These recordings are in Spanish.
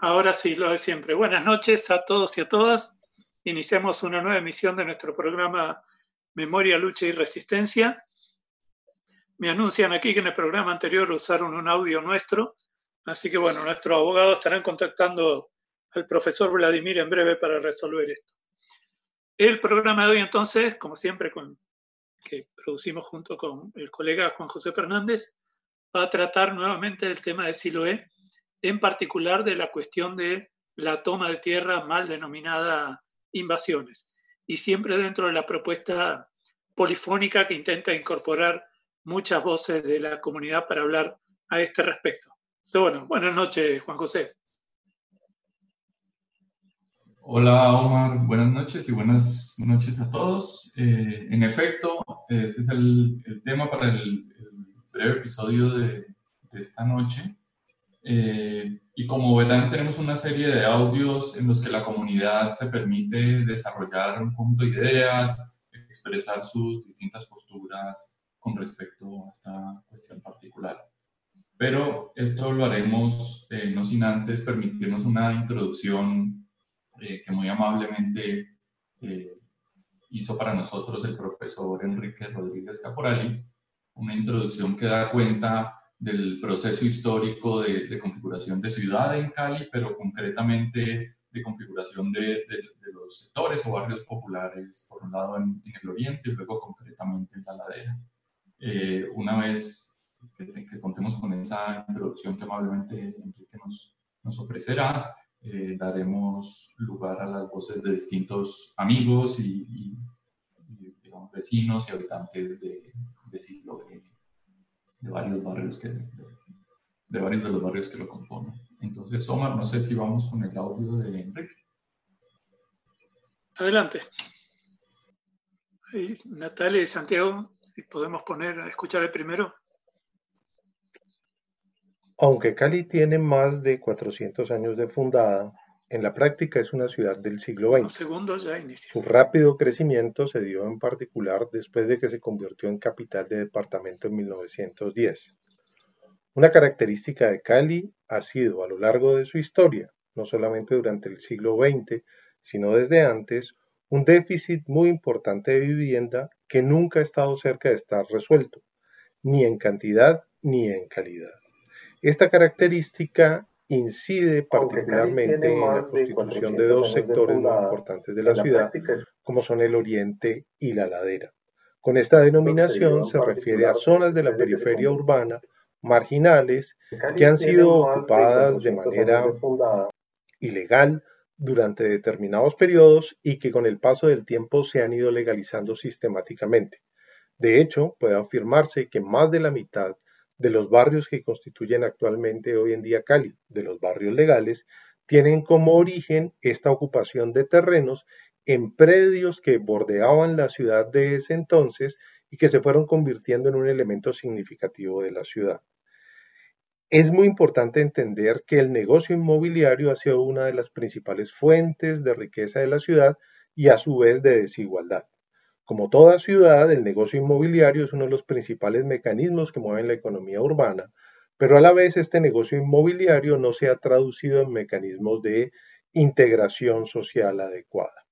Ahora sí, lo de siempre. Buenas noches a todos y a todas. Iniciamos una nueva emisión de nuestro programa Memoria, Lucha y Resistencia. Me anuncian aquí que en el programa anterior usaron un audio nuestro, así que bueno, nuestros abogados estarán contactando al profesor Vladimir en breve para resolver esto. El programa de hoy entonces, como siempre, con, que producimos junto con el colega Juan José Fernández, va a tratar nuevamente el tema de Siloé en particular de la cuestión de la toma de tierra mal denominada invasiones, y siempre dentro de la propuesta polifónica que intenta incorporar muchas voces de la comunidad para hablar a este respecto. bueno, buenas noches, Juan José. Hola Omar, buenas noches y buenas noches a todos. Eh, en efecto, ese es el, tema para el, breve episodio de, de esta noche. Eh, y como verán, tenemos una serie de audios en los que la comunidad se permite desarrollar un conjunto de ideas, expresar sus distintas posturas con respecto a esta cuestión particular. Pero esto lo haremos eh, no sin antes permitirnos una introducción eh, que muy amablemente hizo para nosotros el profesor Enrique Rodríguez Caporali, una introducción que da cuenta del proceso histórico de, configuración de ciudad en Cali, pero concretamente de configuración de, los sectores o barrios populares, por un lado en, el oriente y luego concretamente en la ladera. Eh, una vez que, contemos con esa introducción que amablemente Enrique nos, nos ofrecerá, eh, daremos lugar a las voces de distintos amigos y, vecinos y habitantes de, de siglo de varios barrios que, de, varios de los barrios que lo componen. Entonces, Omar, no sé si vamos con el audio de Enrique. Adelante. Natalia y Santiago, si podemos poner a escuchar el primero. Aunque Cali tiene más de 400 años de fundada, en la práctica es una ciudad del siglo XX. Su rápido crecimiento se dio en particular después de que se convirtió en capital de departamento en 1910. Una característica de Cali ha sido a lo largo de su historia, no solamente durante el siglo XX, sino desde antes, un déficit muy importante de vivienda que nunca ha estado cerca de estar resuelto, ni en cantidad ni en calidad. Esta característica incide particularmente en la constitución de dos sectores muy importantes de la ciudad, como son el oriente y la ladera. Con esta denominación se refiere a zonas de la periferia urbana marginales que han sido ocupadas de manera ilegal durante determinados periodos y que con el paso del tiempo se han ido legalizando sistemáticamente. De hecho, puede afirmarse que más de la mitad de los barrios que constituyen actualmente hoy en día Cali, de los barrios legales, tienen como origen esta ocupación de terrenos en predios que bordeaban la ciudad de ese entonces y que se fueron convirtiendo en un elemento significativo de la ciudad. Es muy importante entender que el negocio inmobiliario ha sido una de las principales fuentes de riqueza de la ciudad y a su vez de desigualdad. Como toda ciudad, el negocio inmobiliario es uno de los principales mecanismos que mueven la economía urbana, pero a la vez este negocio inmobiliario no se ha traducido en mecanismos de integración social adecuada.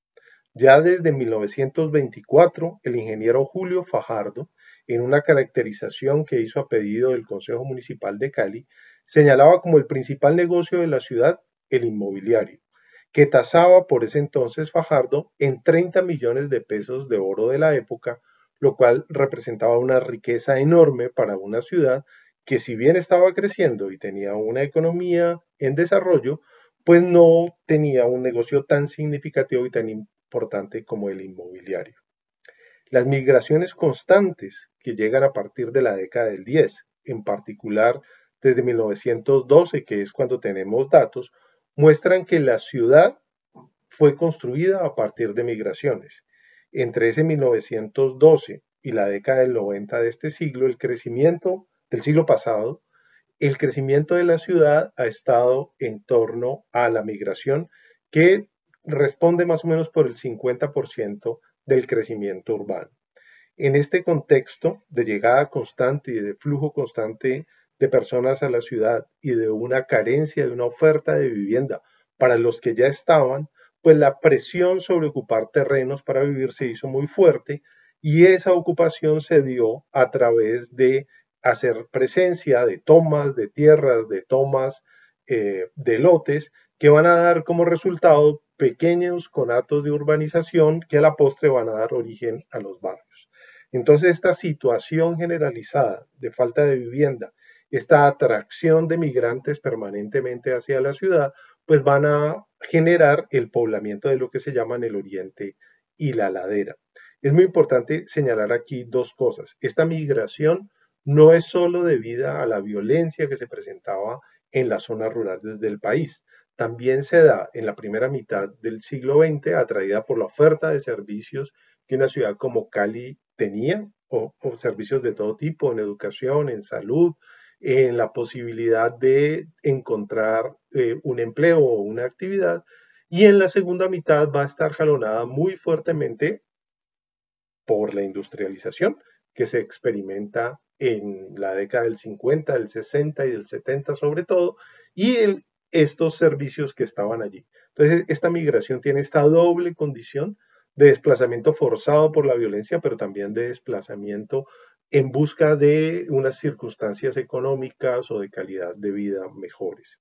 Ya desde 1924, el ingeniero Julio Fajardo, en una caracterización que hizo a pedido del Consejo Municipal de Cali, señalaba como el principal negocio de la ciudad el inmobiliario que tasaba por ese entonces Fajardo en 30 millones de pesos de oro de la época, lo cual representaba una riqueza enorme para una ciudad que si bien estaba creciendo y tenía una economía en desarrollo, pues no tenía un negocio tan significativo y tan importante como el inmobiliario. Las migraciones constantes que llegan a partir de la década del 10, en particular desde 1912, que es cuando tenemos datos, muestran que la ciudad fue construida a partir de migraciones. Entre ese 1912 y la década del 90 de este siglo, el crecimiento del siglo pasado, el crecimiento de la ciudad ha estado en torno a la migración que responde más o menos por el 50% del crecimiento urbano. En este contexto de llegada constante y de flujo constante de personas a la ciudad y de una carencia de una oferta de vivienda para los que ya estaban, pues la presión sobre ocupar terrenos para vivir se hizo muy fuerte y esa ocupación se dio a través de hacer presencia de tomas de tierras, de tomas eh, de lotes que van a dar como resultado pequeños conatos de urbanización que a la postre van a dar origen a los barrios. Entonces esta situación generalizada de falta de vivienda, esta atracción de migrantes permanentemente hacia la ciudad, pues van a generar el poblamiento de lo que se llaman el oriente y la ladera. Es muy importante señalar aquí dos cosas. Esta migración no es solo debida a la violencia que se presentaba en las zonas rurales del país. También se da en la primera mitad del siglo XX, atraída por la oferta de servicios que una ciudad como Cali tenía, o, servicios de todo tipo, en educación, en salud, en la posibilidad de encontrar eh, un empleo o una actividad. Y en la segunda mitad va a estar jalonada muy fuertemente por la industrialización que se experimenta en la década del 50, del 60 y del 70 sobre todo, y estos servicios que estaban allí. Entonces, esta migración tiene esta doble condición de desplazamiento forzado por la violencia, pero también de desplazamiento en busca de unas circunstancias económicas o de calidad de vida mejores.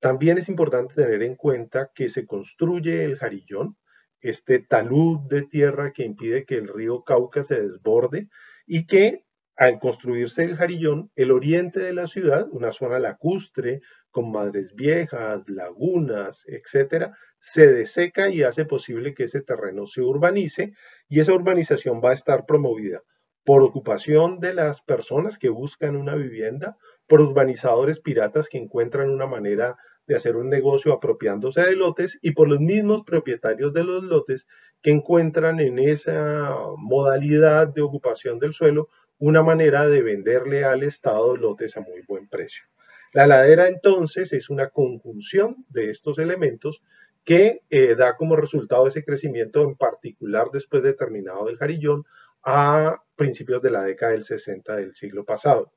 También es importante tener en cuenta que se construye el jarillón, este talud de tierra que impide que el río Cauca se desborde y que al construirse el jarillón, el oriente de la ciudad, una zona lacustre con madres viejas, lagunas, etcétera, se deseca y hace posible que ese terreno se urbanice y esa urbanización va a estar promovida por ocupación de las personas que buscan una vivienda, por urbanizadores piratas que encuentran una manera de hacer un negocio apropiándose de lotes y por los mismos propietarios de los lotes que encuentran en esa modalidad de ocupación del suelo una manera de venderle al Estado lotes a muy buen precio. La ladera entonces es una conjunción de estos elementos que eh, da como resultado ese crecimiento en particular después de terminado del Jarillón a principios de la década del 60 del siglo pasado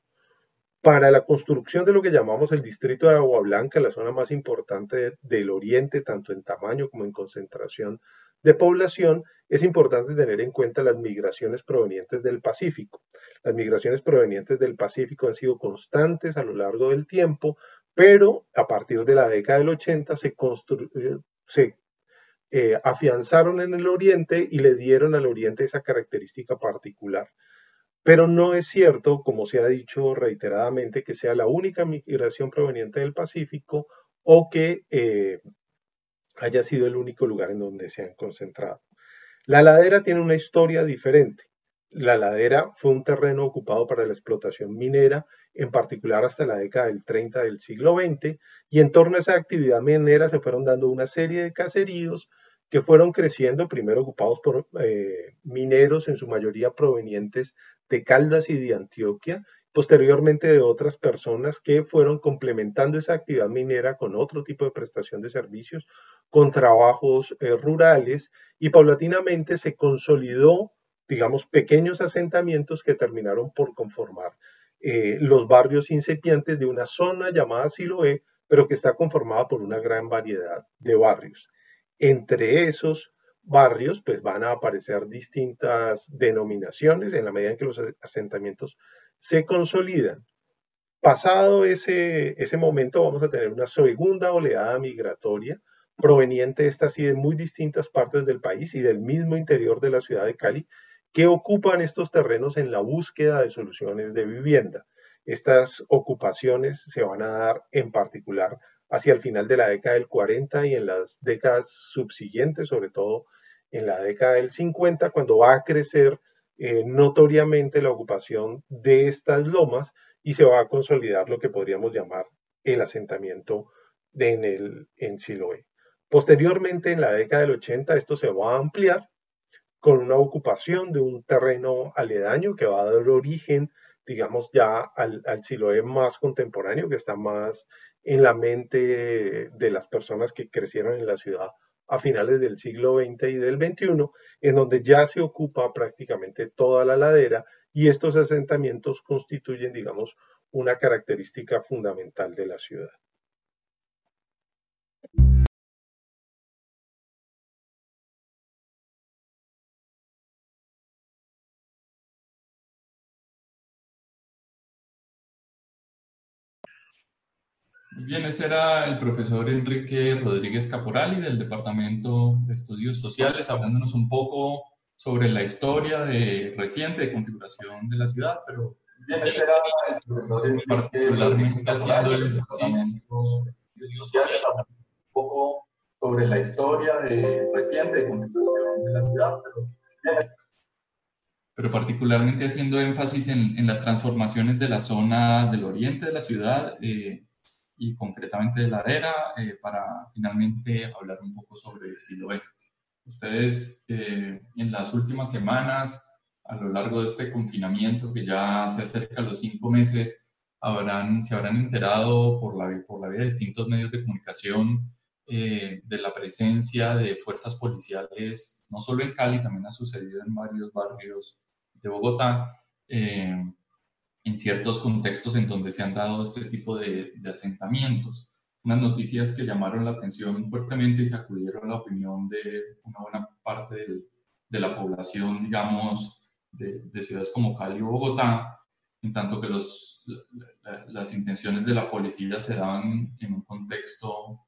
para la construcción de lo que llamamos el distrito de Agua Blanca, la zona más importante del oriente, tanto en tamaño como en concentración de población, es importante tener en cuenta las migraciones provenientes del Pacífico. Las migraciones provenientes del Pacífico han sido constantes a lo largo del tiempo, pero a partir de la década del 80 se, se eh, afianzaron en el oriente y le dieron al oriente esa característica particular. Pero no es cierto, como se ha dicho reiteradamente, que sea la única migración proveniente del Pacífico o que eh, haya sido el único lugar en donde se han concentrado. La ladera tiene una historia diferente. La ladera fue un terreno ocupado para la explotación minera, en particular hasta la década del 30 del siglo XX, y en torno a esa actividad minera se fueron dando una serie de caseríos que fueron creciendo, primero ocupados por eh, mineros, en su mayoría provenientes de Caldas y de Antioquia, posteriormente de otras personas que fueron complementando esa actividad minera con otro tipo de prestación de servicios, con trabajos eh, rurales y paulatinamente se consolidó, digamos, pequeños asentamientos que terminaron por conformar eh, los barrios incipientes de una zona llamada Siloé, pero que está conformada por una gran variedad de barrios. Entre esos barrios, pues van a aparecer distintas denominaciones en la medida en que los asentamientos se consolidan. Pasado ese, ese momento, vamos a tener una segunda oleada migratoria proveniente esta sí de muy distintas partes del país y del mismo interior de la ciudad de Cali, que ocupan estos terrenos en la búsqueda de soluciones de vivienda. Estas ocupaciones se van a dar en particular hacia el final de la década del 40 y en las décadas subsiguientes, sobre todo en la década del 50, cuando va a crecer eh, notoriamente la ocupación de estas lomas y se va a consolidar lo que podríamos llamar el asentamiento de en, el, en Siloé. Posteriormente, en la década del 80, esto se va a ampliar con una ocupación de un terreno aledaño que va a dar origen, digamos, ya al, al Siloé más contemporáneo, que está más en la mente de las personas que crecieron en la ciudad a finales del siglo XX y del XXI, en donde ya se ocupa prácticamente toda la ladera y estos asentamientos constituyen, digamos, una característica fundamental de la ciudad. Bien, ese era el profesor Enrique Rodríguez Caporali del Departamento de Estudios Sociales, hablándonos un poco sobre la historia de, reciente de configuración de la ciudad, pero bien, ese era el profesor particularmente haciendo el Departamento de Estudios Sociales, hablando un poco sobre la historia de, reciente de configuración de la ciudad, pero pero particularmente haciendo énfasis en, en, las transformaciones de las zonas del oriente de la ciudad, eh, y concretamente de ladera eh, para finalmente hablar un poco sobre Siloé. Ustedes eh, en las últimas semanas, a lo largo de este confinamiento que ya se acerca a los cinco meses, habrán, se habrán enterado por la, por la vía de distintos medios de comunicación eh, de la presencia de fuerzas policiales, no solo en Cali, también ha sucedido en varios barrios de Bogotá, en ciertos contextos en donde se han dado este tipo de, asentamientos. Unas noticias que llamaron la atención fuertemente y sacudieron la opinión de una buena parte de la población, digamos, de, ciudades como Cali o Bogotá, en tanto que los, las intenciones de la policía se daban en un contexto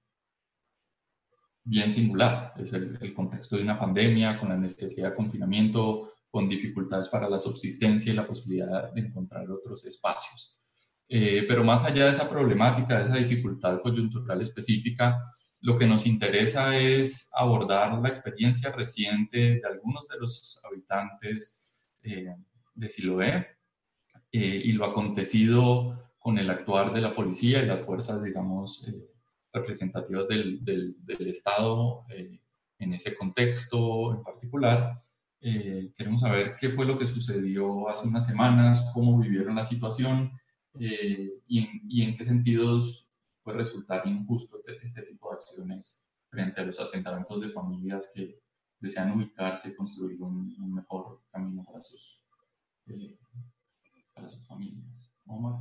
bien singular. Es el, el, contexto de una pandemia, con la necesidad de confinamiento, con dificultades para la subsistencia y la posibilidad de encontrar otros espacios. Eh, pero más allá de esa problemática, de esa dificultad coyuntural específica, lo que nos interesa es abordar la experiencia reciente de algunos de los habitantes eh, de Siloé eh, y lo acontecido con el actuar de la policía y las fuerzas, digamos, representativas del, del, del Estado en ese contexto en particular eh, queremos saber qué fue lo que sucedió hace unas semanas, cómo vivieron la situación eh, y, en, qué sentidos puede resultar injusto este tipo de acciones frente a los asentamientos de familias que desean ubicarse y construir un, mejor camino para sus, eh, para sus familias. Omar.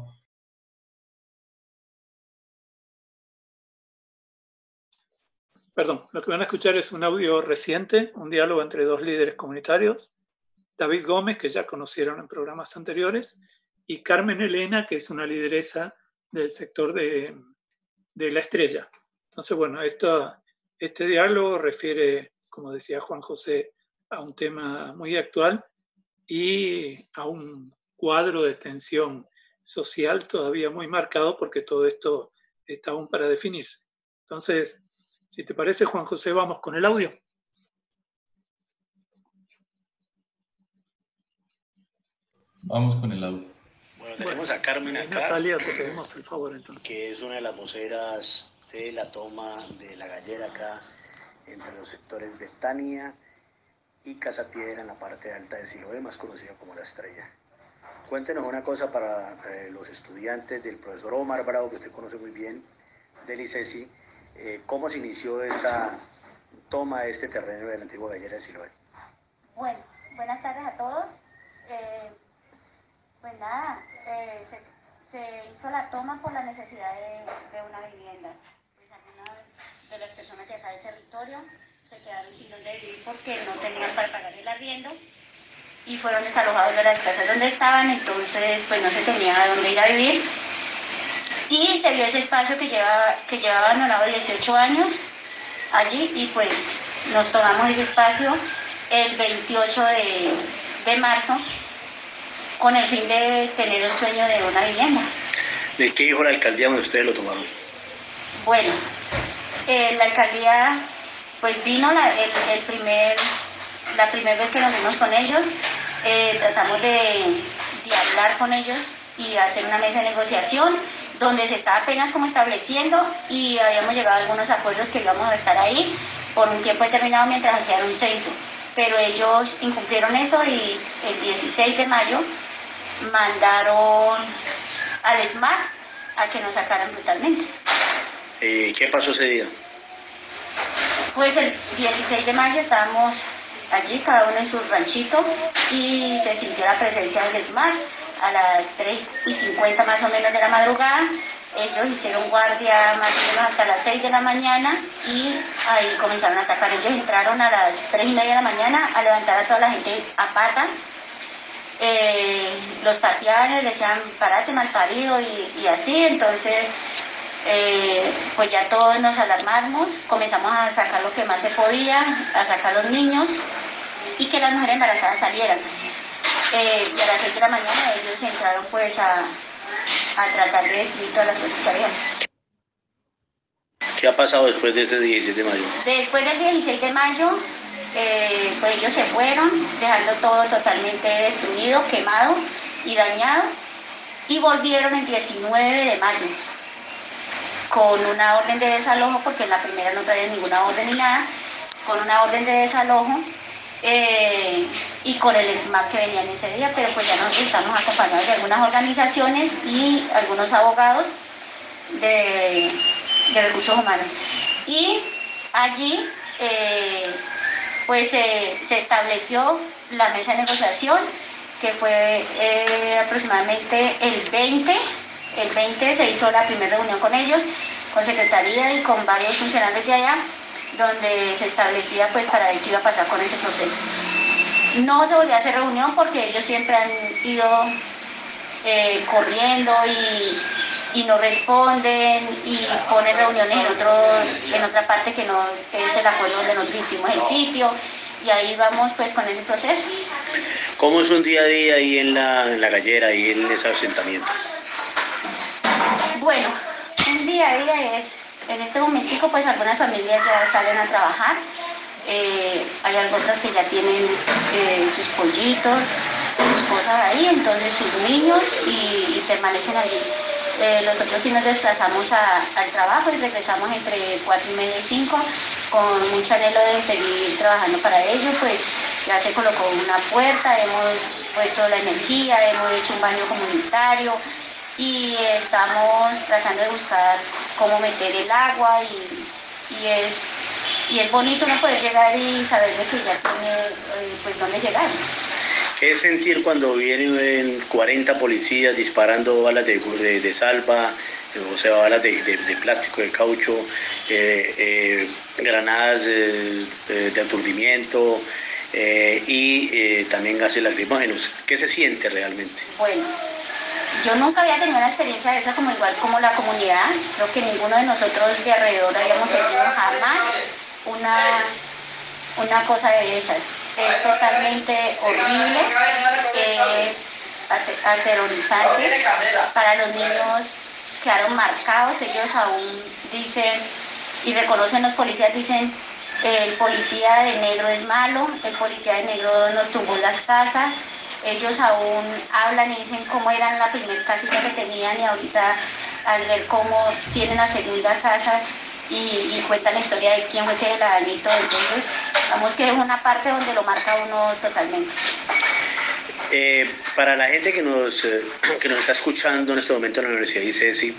Perdón, lo que van a escuchar es un audio reciente, un diálogo entre dos líderes comunitarios, David Gómez, que ya conocieron en programas anteriores, y Carmen Elena, que es una lideresa del sector de, la estrella. Entonces, bueno, esto, este diálogo refiere, como decía Juan José, a un tema muy actual y a un cuadro de tensión social todavía muy marcado porque todo esto está aún para definirse. Entonces, si te parece, Juan José, vamos con el audio. Vamos con el audio. Bueno, tenemos a Carmen acá. Natalia, te pedimos el favor entonces. Que es una de las voceras de la toma de la gallera acá entre los sectores Betania y Casa Piedra en la parte alta de Siloé, más conocida como La Estrella. Cuéntenos una cosa para eh, los estudiantes del profesor Omar Bravo, que usted conoce muy bien, del ICESI, eh, ¿Cómo se inició esta toma de este terreno de la antigua gallera de Siloé? Bueno, buenas tardes a todos. Eh, pues nada, eh, se, hizo la toma por la necesidad de, una vivienda. Pues algunas de las personas de acá del territorio se quedaron sin donde vivir porque no tenían para pagar el arriendo y fueron desalojados de las casas donde estaban, entonces pues no se tenía a dónde ir a vivir y se vio ese espacio que llevaba, que llevaba abandonado 18 años allí y pues nos tomamos ese espacio el 28 de, de marzo con el fin de tener el sueño de una vivienda. ¿De qué dijo la alcaldía donde ustedes lo tomaron? Bueno, eh, la alcaldía pues vino la, el, primer, la primera vez que nos vimos con ellos, eh, tratamos de, de hablar con ellos y hacer una mesa de negociación donde se estaba apenas como estableciendo y habíamos llegado a algunos acuerdos que íbamos a estar ahí por un tiempo determinado mientras hacían un censo. Pero ellos incumplieron eso y el 16 de mayo mandaron al SMART a que nos sacaran brutalmente. ¿Y ¿Qué pasó ese día? Pues el 16 de mayo estábamos allí, cada uno en su ranchito, y se sintió la presencia del SMART a las 3 y 50 más o menos de la madrugada. Ellos hicieron guardia más o menos hasta las 6 de la mañana y ahí comenzaron a atacar. Ellos entraron a las 3 y media de la mañana a levantar a toda la gente a pata. Eh, los pateaban, decían, parate mal parido y, y así. Entonces eh, pues ya todos nos alarmamos, comenzamos a sacar lo que más se podía, a sacar los niños y que las mujeres embarazadas salieran. Eh, y a las 6 de la mañana ellos entraron pues a, tratar de destruir todas las cosas que había. ¿Qué ha pasado después de ese 16 de mayo? Después del 16 de mayo, eh, pues ellos se fueron, dejando todo totalmente destruido, quemado y dañado, y volvieron el 19 de mayo con una orden de desalojo, porque en la primera no traía ninguna orden ni nada, con una orden de desalojo eh, y con el SMAC que venía en ese día, pero pues ya nos estamos acompañados de algunas organizaciones y algunos abogados de, recursos humanos. Y allí eh, pues se estableció la mesa de negociación que fue eh, aproximadamente el 20 el 20 se hizo la primera reunión con ellos, con secretaría y con varios funcionarios de allá, donde se establecía pues para ver qué iba a pasar con ese proceso. No se volvió a hacer reunión porque ellos siempre han ido eh, corriendo y, no responden y ponen reuniones en, otro, en otra parte que no es el acuerdo donde nosotros hicimos el sitio y ahí vamos pues con ese proceso. ¿Cómo es un día a día ahí en la, en la gallera, ahí en ese asentamiento? Bueno, un día a día es, en este momentico pues algunas familias ya salen a trabajar, eh, hay otras que ya tienen eh, sus pollitos, sus cosas ahí, entonces sus niños y, permanecen allí. Eh, nosotros sí nos desplazamos al trabajo y regresamos entre 4 y media y 5 con mucho anhelo de seguir trabajando para ello, pues ya se colocó una puerta, hemos puesto la energía, hemos hecho un baño comunitario, y estamos tratando de buscar cómo meter el agua y, es y es bonito no poder llegar y saber de que ya tiene eh, pues dónde llegar. ¿Qué es sentir cuando vienen 40 policías disparando balas de, de, salva, o sea, balas de, plástico, de caucho, eh, eh, granadas de aturdimiento y también gases lacrimógenos? ¿Qué se siente realmente? Bueno, yo nunca había tenido una experiencia de eso como igual como la comunidad. Creo que ninguno de nosotros de alrededor habíamos tenido jamás una, una cosa de esas. Es totalmente horrible, es aterrorizante. Para los niños quedaron marcados, ellos aún dicen y reconocen los policías, dicen el policía de negro es malo, el policía de negro nos tumbó las casas, ellos aún hablan y dicen cómo eran la primera casita que tenían y ahorita al ver cómo tienen la segunda casa y, cuentan la historia de quién fue que la dañó y entonces vamos que es una parte donde lo marca uno totalmente. Eh, para la gente que nos, eh, que nos está escuchando en este momento en la Universidad de ICESI,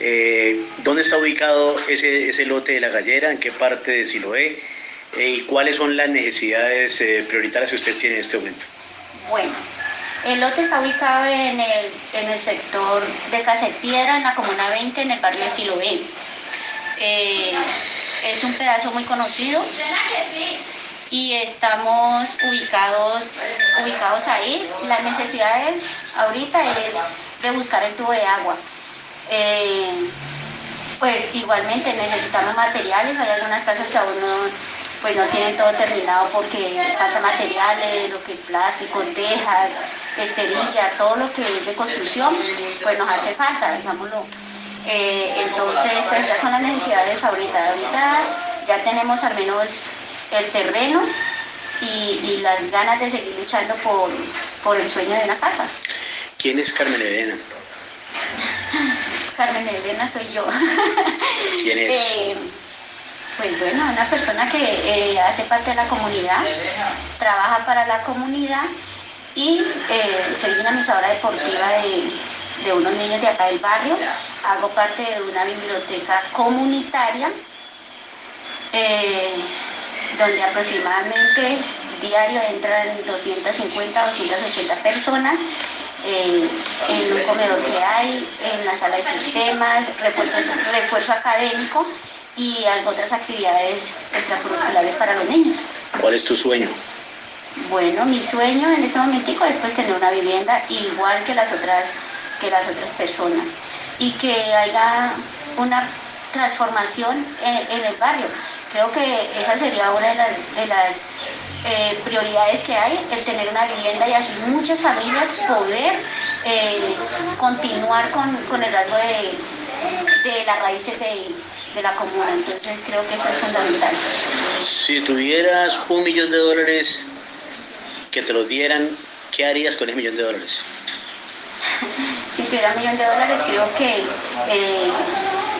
eh, ¿dónde está ubicado ese, ese lote de la gallera? ¿En qué parte de Siloé? ¿Y cuáles son las necesidades prioritarias que usted tiene en este momento? Bueno, el lote está ubicado en el, en el sector de Casepiedra, en la Comuna 20, en el barrio de Siloé. Eh, es un pedazo muy conocido y estamos ubicados, ubicados ahí. Las necesidades ahorita es de buscar el tubo de agua. Eh, pues igualmente necesitamos materiales, hay algunas casas que aún no pues no tienen todo terminado porque falta materiales, lo que es plástico, tejas, esterilla, todo lo que es de construcción, pues nos hace falta, digámoslo. Eh, entonces, pues esas son las necesidades ahorita. Ahorita ya tenemos al menos el terreno y, las ganas de seguir luchando por, por, el sueño de una casa. ¿Quién es Carmen Elena? Carmen Elena soy yo. ¿Quién es? Eh, pues bueno, una persona que eh, hace parte de la comunidad, trabaja para la comunidad y eh, soy dinamizadora deportiva de, unos niños de acá del barrio. Hago parte de una biblioteca comunitaria eh, donde aproximadamente diario entran 250, 280 personas eh, en un comedor que hay, en la sala de sistemas, refuerzo, refuerzo académico y otras actividades extracurriculares para los niños. ¿Cuál es tu sueño? Bueno, mi sueño en este momentico es pues tener una vivienda igual que las otras, que las otras personas y que haya una transformación en, el barrio. Creo que esa sería una de las, de las eh, prioridades que hay, el tener una vivienda y así muchas familias poder eh, continuar con, con, el rasgo de, de las raíces de, de la comuna. Entonces creo que eso es fundamental. Si tuvieras un millón de dólares que te los dieran, ¿qué harías con ese millón de dólares? si tuviera un millón de dólares, creo que eh,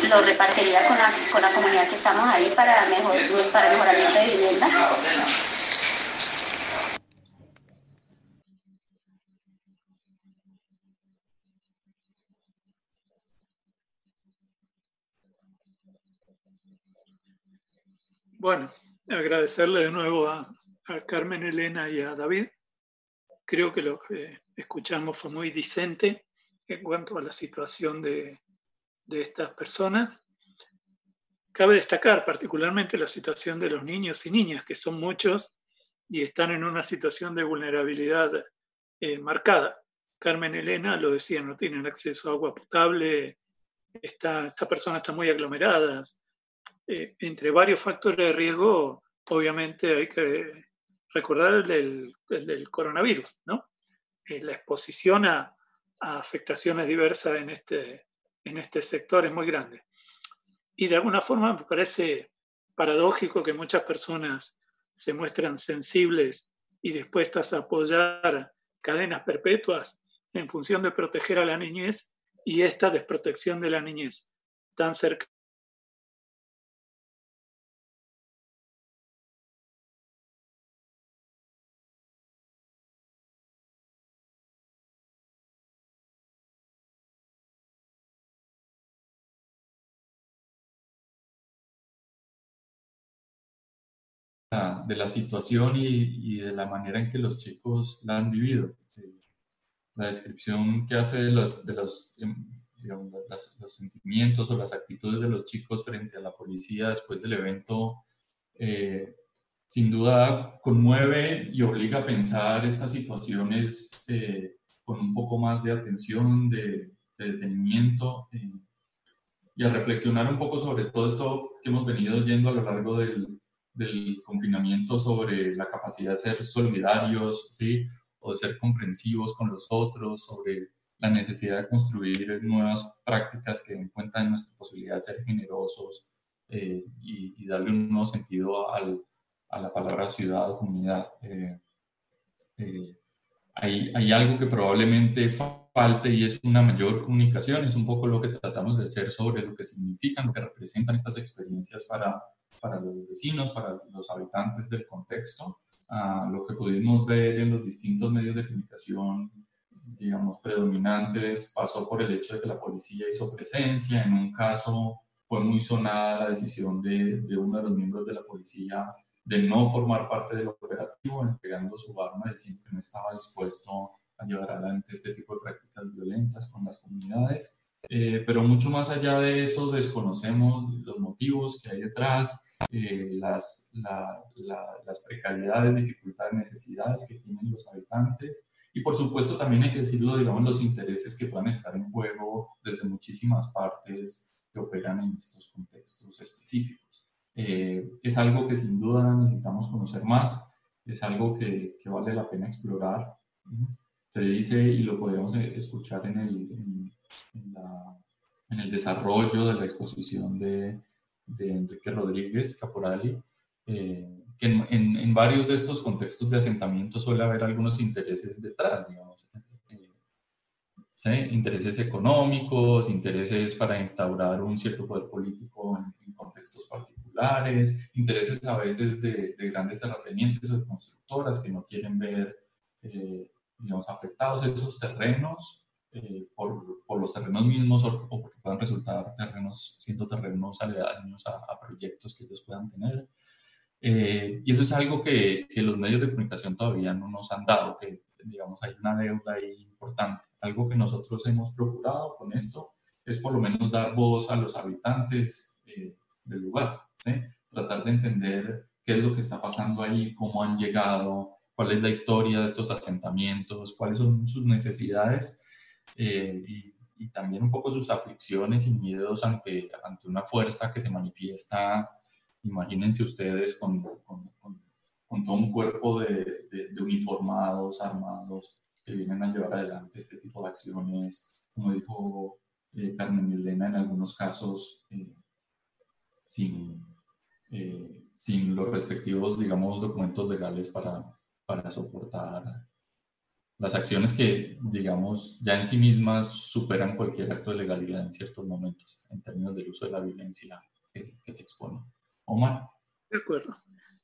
lo repartiría con la, con la comunidad que estamos ahí para, mejor, para mejoramiento de vivienda. Bueno, agradecerle de nuevo a, Carmen Elena y a David. Creo que lo que escuchamos fue muy disente en cuanto a la situación de, estas personas. Cabe destacar particularmente la situación de los niños y niñas, que son muchos y están en una situación de vulnerabilidad eh, marcada. Carmen Elena lo decía, no tienen acceso a agua potable, esta, esta persona está muy aglomerada. Eh, entre varios factores de riesgo, obviamente hay que recordar el del, coronavirus, ¿no? Eh, la exposición a, afectaciones diversas en este, en este sector es muy grande. Y de alguna forma me parece paradójico que muchas personas se muestran sensibles y dispuestas a apoyar cadenas perpetuas en función de proteger a la niñez y esta desprotección de la niñez tan cerca de la situación y, de la manera en que los chicos la han vivido. La descripción que hace de los, de los, em, los sentimientos o las actitudes de los chicos frente a la policía después del evento, eh, sin duda conmueve y obliga a pensar estas situaciones eh, con un poco más de atención, de, detenimiento eh, y a reflexionar un poco sobre todo esto que hemos venido oyendo a lo largo del, del confinamiento sobre la capacidad de ser solidarios, ¿sí? O de ser comprensivos con los otros, sobre la necesidad de construir nuevas prácticas que den cuenta de nuestra posibilidad de ser generosos eh, y, darle un nuevo sentido al, a la palabra ciudad o comunidad. Eh, eh, hay, hay, algo que probablemente falte y es una mayor comunicación, es un poco lo que tratamos de hacer sobre lo que significan, lo que representan estas experiencias para para los vecinos, para los habitantes del contexto. lo que pudimos ver en los distintos medios de comunicación, digamos, predominantes, pasó por el hecho de que la policía hizo presencia. En un caso fue muy sonada la decisión de, de uno de los miembros de la policía de no formar parte del operativo, entregando su arma, diciendo que no estaba dispuesto a llevar adelante este tipo de prácticas violentas con las comunidades. Eh, pero mucho más allá de eso, desconocemos los motivos que hay detrás, eh, las, las precariedades, dificultades, necesidades que tienen los habitantes. Y por supuesto también hay que decirlo, digamos, los intereses que puedan estar en juego desde muchísimas partes que operan en estos contextos específicos. Eh, es algo que sin duda necesitamos conocer más, es algo que, que vale la pena explorar. Se dice, y lo podemos escuchar en el, en, el desarrollo de la exposición de, de Enrique Rodríguez Caporali, eh, que en, en, varios de estos contextos de asentamiento suele haber algunos intereses detrás, digamos. Eh, intereses económicos, intereses para instaurar un cierto poder político en, contextos particulares, intereses a veces de, de, grandes terratenientes o de constructoras que no quieren ver, eh, digamos, afectados esos terrenos eh, por, por, los terrenos mismos o, porque puedan resultar terrenos, siendo terrenos aledaños a, a proyectos que ellos puedan tener. Eh, y eso es algo que, que, los medios de comunicación todavía no nos han dado, que digamos, hay una deuda ahí importante. Algo que nosotros hemos procurado con esto es por lo menos dar voz a los habitantes eh, del lugar, tratar de entender qué es lo que está pasando ahí, cómo han llegado, cuál es la historia de estos asentamientos, cuáles son sus necesidades eh, y, y, también un poco sus aflicciones y miedos ante, ante una fuerza que se manifiesta, imagínense ustedes, con, con, con, todo un cuerpo de, de, uniformados, armados, que vienen a llevar adelante este tipo de acciones, como dijo eh, Carmen Elena, en algunos casos eh, sin, eh, sin los respectivos, digamos, documentos legales para, para soportar las acciones que, digamos, ya en sí mismas superan cualquier acto de legalidad en ciertos momentos, en términos del uso de la violencia que, que se expone. Omar. De acuerdo.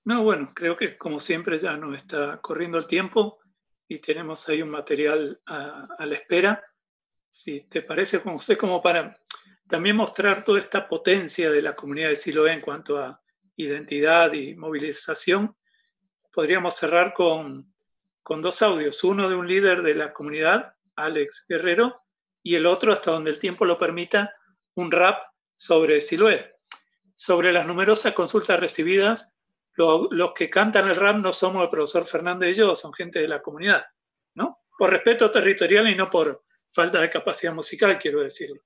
No, bueno, creo que como siempre ya nos está corriendo el tiempo y tenemos ahí un material a, a la espera. Si te parece, José, como para también mostrar toda esta potencia de la comunidad de Siloé en cuanto a identidad y movilización, podríamos cerrar con, con dos audios, uno de un líder de la comunidad, Alex Guerrero, y el otro, hasta donde el tiempo lo permita, un rap sobre Siloé. Sobre las numerosas consultas recibidas, los que cantan el rap no somos el profesor Fernando y yo, son gente de la comunidad, ¿no? Por respeto territorial y no por falta de capacidad musical, quiero decirlo.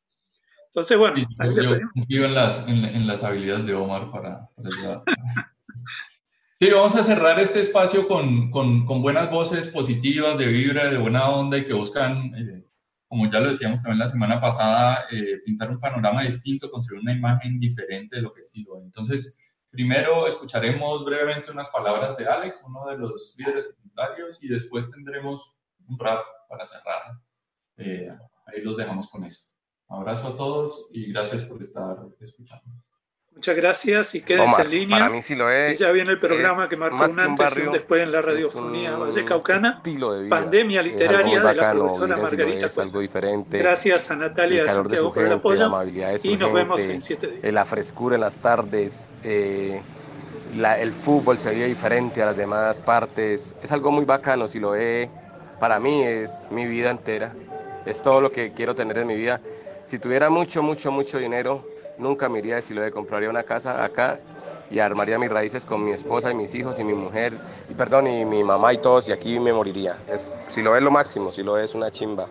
Entonces, bueno. yo, confío en las, en, las, habilidades de Omar para, para Sí, vamos a cerrar este espacio con, con, con, buenas voces positivas, de vibra, de buena onda y que buscan, eh, como ya lo decíamos también la semana pasada, eh, pintar un panorama distinto, construir una imagen diferente de lo que es Silo. Entonces, primero escucharemos brevemente unas palabras de Alex, uno de los líderes comunitarios, y después tendremos un rap para cerrar. Eh, ahí los dejamos con eso. Abrazo a todos y gracias por estar escuchando. Muchas gracias y quédense en línea. Para mí sí lo es. Ya viene el programa que marcó un antes y un después en la radiofonía Vallecaucana. Pandemia literaria de la profesora Margarita es algo diferente. Gracias a Natalia el calor de su gente, apoyo. Amabilidad de su y nos vemos en siete días. La frescura en las tardes. Eh, la, el fútbol se veía diferente a las demás partes. Es algo muy bacano, si lo es. Para mí es mi vida entera. Es todo lo que quiero tener en mi vida. Si tuviera mucho, mucho, mucho dinero, nunca me iría de Siloé, compraría una casa acá y armaría mis raíces con mi esposa y mis hijos y mi mujer, y perdón, y mi mamá y todos, y aquí me moriría. Es, si lo es lo máximo, si lo es una chimba.